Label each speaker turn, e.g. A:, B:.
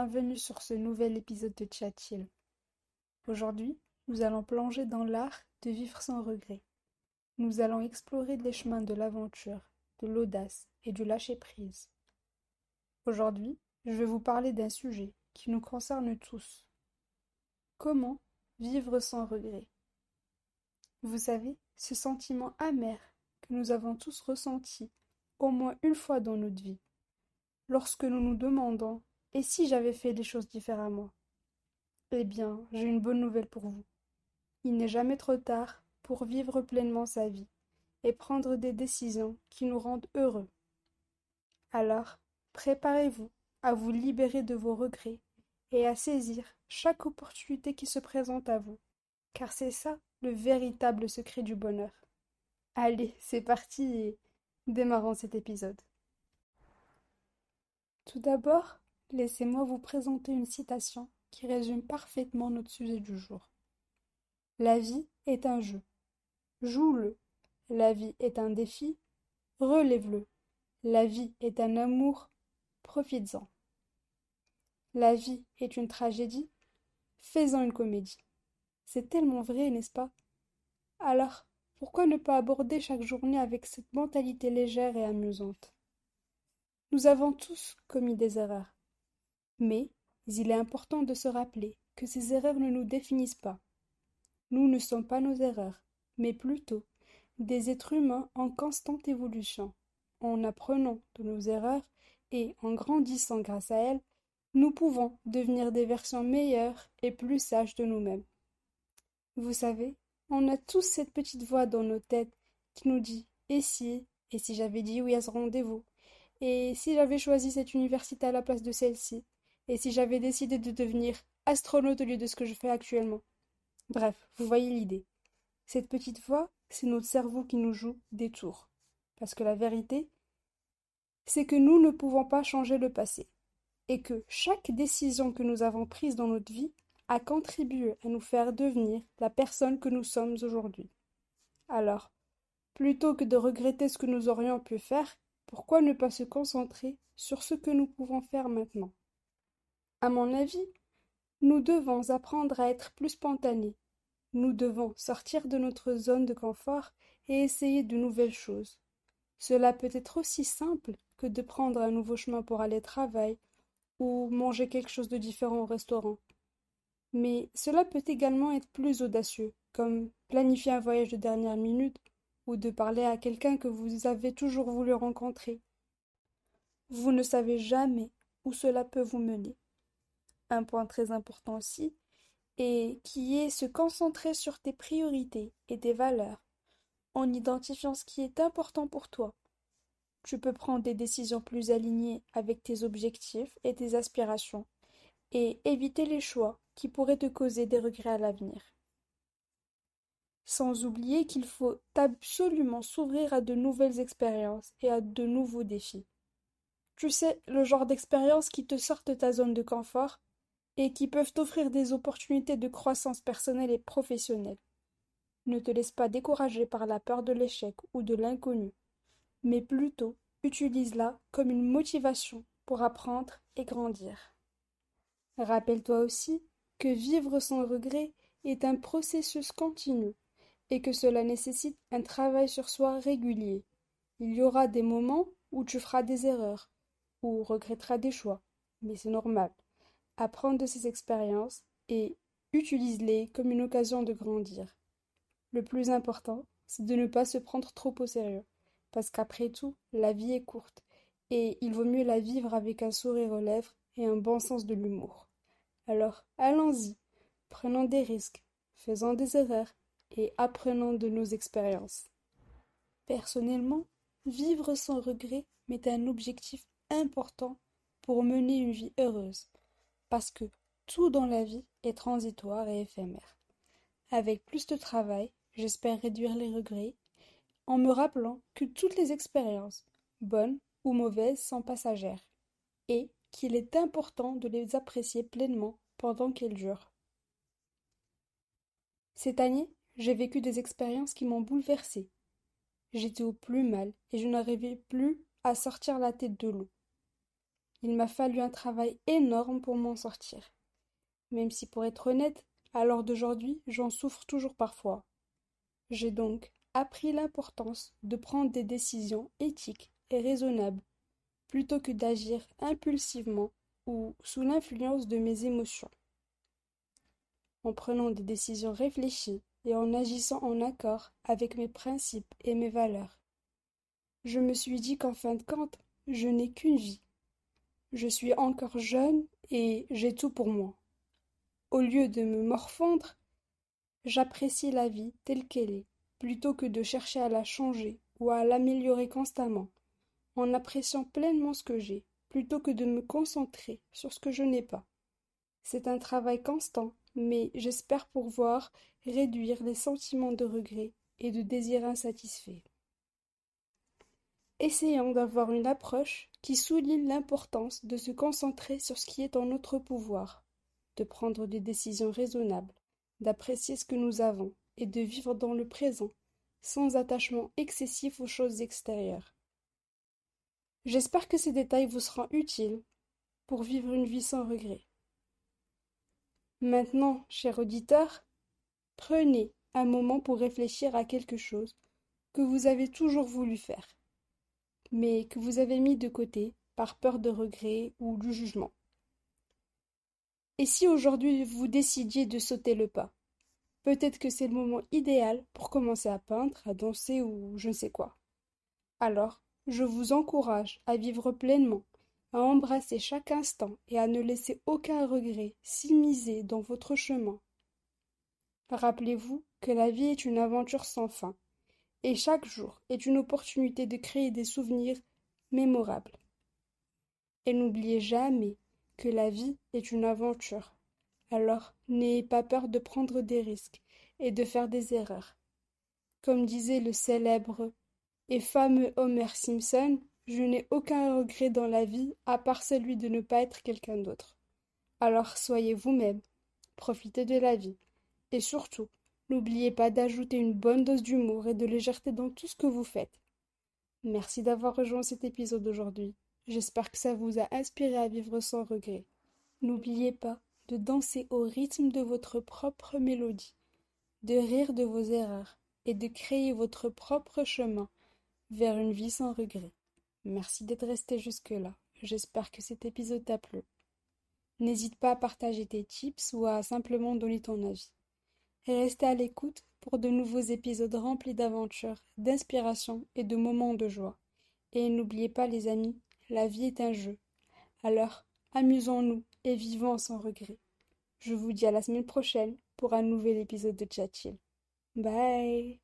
A: bienvenue sur ce nouvel épisode de Chill. Aujourd'hui, nous allons plonger dans l'art de vivre sans regret. Nous allons explorer les chemins de l'aventure, de l'audace et du lâcher-prise. Aujourd'hui, je vais vous parler d'un sujet qui nous concerne tous. Comment vivre sans regret Vous savez, ce sentiment amer que nous avons tous ressenti au moins une fois dans notre vie, lorsque nous nous demandons et si j'avais fait les choses différemment? Eh bien, j'ai une bonne nouvelle pour vous. Il n'est jamais trop tard pour vivre pleinement sa vie et prendre des décisions qui nous rendent heureux. Alors, préparez-vous à vous libérer de vos regrets et à saisir chaque opportunité qui se présente à vous, car c'est ça le véritable secret du bonheur. Allez, c'est parti et démarrons cet épisode. Tout d'abord, Laissez-moi vous présenter une citation qui résume parfaitement notre sujet du jour. La vie est un jeu. Joue-le. La vie est un défi. Relève-le. La vie est un amour. Profites-en. La vie est une tragédie. Fais-en une comédie. C'est tellement vrai, n'est-ce pas? Alors, pourquoi ne pas aborder chaque journée avec cette mentalité légère et amusante? Nous avons tous commis des erreurs. Mais il est important de se rappeler que ces erreurs ne nous définissent pas. Nous ne sommes pas nos erreurs, mais plutôt des êtres humains en constante évolution. En apprenant de nos erreurs et en grandissant grâce à elles, nous pouvons devenir des versions meilleures et plus sages de nous-mêmes. Vous savez, on a tous cette petite voix dans nos têtes qui nous dit Et si Et si j'avais dit oui à ce rendez-vous? Et si j'avais choisi cette université à la place de celle-ci? Et si j'avais décidé de devenir astronaute au lieu de ce que je fais actuellement. Bref, vous voyez l'idée. Cette petite voix, c'est notre cerveau qui nous joue des tours. Parce que la vérité, c'est que nous ne pouvons pas changer le passé, et que chaque décision que nous avons prise dans notre vie a contribué à nous faire devenir la personne que nous sommes aujourd'hui. Alors, plutôt que de regretter ce que nous aurions pu faire, pourquoi ne pas se concentrer sur ce que nous pouvons faire maintenant? À mon avis, nous devons apprendre à être plus spontanés. Nous devons sortir de notre zone de confort et essayer de nouvelles choses. Cela peut être aussi simple que de prendre un nouveau chemin pour aller au travail ou manger quelque chose de différent au restaurant. Mais cela peut également être plus audacieux, comme planifier un voyage de dernière minute ou de parler à quelqu'un que vous avez toujours voulu rencontrer. Vous ne savez jamais où cela peut vous mener un point très important aussi, et qui est se concentrer sur tes priorités et tes valeurs, en identifiant ce qui est important pour toi. Tu peux prendre des décisions plus alignées avec tes objectifs et tes aspirations, et éviter les choix qui pourraient te causer des regrets à l'avenir. Sans oublier qu'il faut absolument s'ouvrir à de nouvelles expériences et à de nouveaux défis. Tu sais, le genre d'expérience qui te sort de ta zone de confort et qui peuvent t'offrir des opportunités de croissance personnelle et professionnelle. Ne te laisse pas décourager par la peur de l'échec ou de l'inconnu, mais plutôt utilise-la comme une motivation pour apprendre et grandir. Rappelle-toi aussi que vivre sans regret est un processus continu et que cela nécessite un travail sur soi régulier. Il y aura des moments où tu feras des erreurs, ou regretteras des choix, mais c'est normal. Apprends de ces expériences et utilise-les comme une occasion de grandir. Le plus important, c'est de ne pas se prendre trop au sérieux, parce qu'après tout, la vie est courte, et il vaut mieux la vivre avec un sourire aux lèvres et un bon sens de l'humour. Alors, allons-y, prenons des risques, faisons des erreurs, et apprenons de nos expériences. Personnellement, vivre sans regret m'est un objectif important pour mener une vie heureuse parce que tout dans la vie est transitoire et éphémère. Avec plus de travail, j'espère réduire les regrets, en me rappelant que toutes les expériences, bonnes ou mauvaises, sont passagères, et qu'il est important de les apprécier pleinement pendant qu'elles durent. Cette année, j'ai vécu des expériences qui m'ont bouleversée. J'étais au plus mal et je n'arrivais plus à sortir la tête de l'eau. Il m'a fallu un travail énorme pour m'en sortir. Même si pour être honnête, à l'heure d'aujourd'hui, j'en souffre toujours parfois. J'ai donc appris l'importance de prendre des décisions éthiques et raisonnables, plutôt que d'agir impulsivement ou sous l'influence de mes émotions. En prenant des décisions réfléchies et en agissant en accord avec mes principes et mes valeurs. Je me suis dit qu'en fin de compte, je n'ai qu'une vie. Je suis encore jeune et j'ai tout pour moi. Au lieu de me morfondre, j'apprécie la vie telle qu'elle est, plutôt que de chercher à la changer ou à l'améliorer constamment, en appréciant pleinement ce que j'ai, plutôt que de me concentrer sur ce que je n'ai pas. C'est un travail constant, mais j'espère pouvoir réduire les sentiments de regret et de désir insatisfait. Essayons d'avoir une approche qui souligne l'importance de se concentrer sur ce qui est en notre pouvoir, de prendre des décisions raisonnables, d'apprécier ce que nous avons et de vivre dans le présent, sans attachement excessif aux choses extérieures. J'espère que ces détails vous seront utiles pour vivre une vie sans regret. Maintenant, cher auditeur, prenez un moment pour réfléchir à quelque chose que vous avez toujours voulu faire, mais que vous avez mis de côté par peur de regret ou du jugement. Et si aujourd'hui vous décidiez de sauter le pas Peut-être que c'est le moment idéal pour commencer à peindre, à danser ou je ne sais quoi. Alors, je vous encourage à vivre pleinement à embrasser chaque instant et à ne laisser aucun regret s'immiscer dans votre chemin. Rappelez-vous que la vie est une aventure sans fin, et chaque jour est une opportunité de créer des souvenirs mémorables. Et n'oubliez jamais que la vie est une aventure. Alors n'ayez pas peur de prendre des risques et de faire des erreurs. Comme disait le célèbre et fameux Homer Simpson, je n'ai aucun regret dans la vie à part celui de ne pas être quelqu'un d'autre. Alors soyez vous-même, profitez de la vie, et surtout, n'oubliez pas d'ajouter une bonne dose d'humour et de légèreté dans tout ce que vous faites. Merci d'avoir rejoint cet épisode aujourd'hui. J'espère que ça vous a inspiré à vivre sans regret. N'oubliez pas de danser au rythme de votre propre mélodie, de rire de vos erreurs et de créer votre propre chemin vers une vie sans regret. Merci d'être resté jusque-là. J'espère que cet épisode t'a plu. N'hésite pas à partager tes tips ou à simplement donner ton avis. Restez à l'écoute pour de nouveaux épisodes remplis d'aventures, d'inspiration et de moments de joie. Et n'oubliez pas les amis, la vie est un jeu. Alors, amusons-nous et vivons sans regret. Je vous dis à la semaine prochaine pour un nouvel épisode de Chat Bye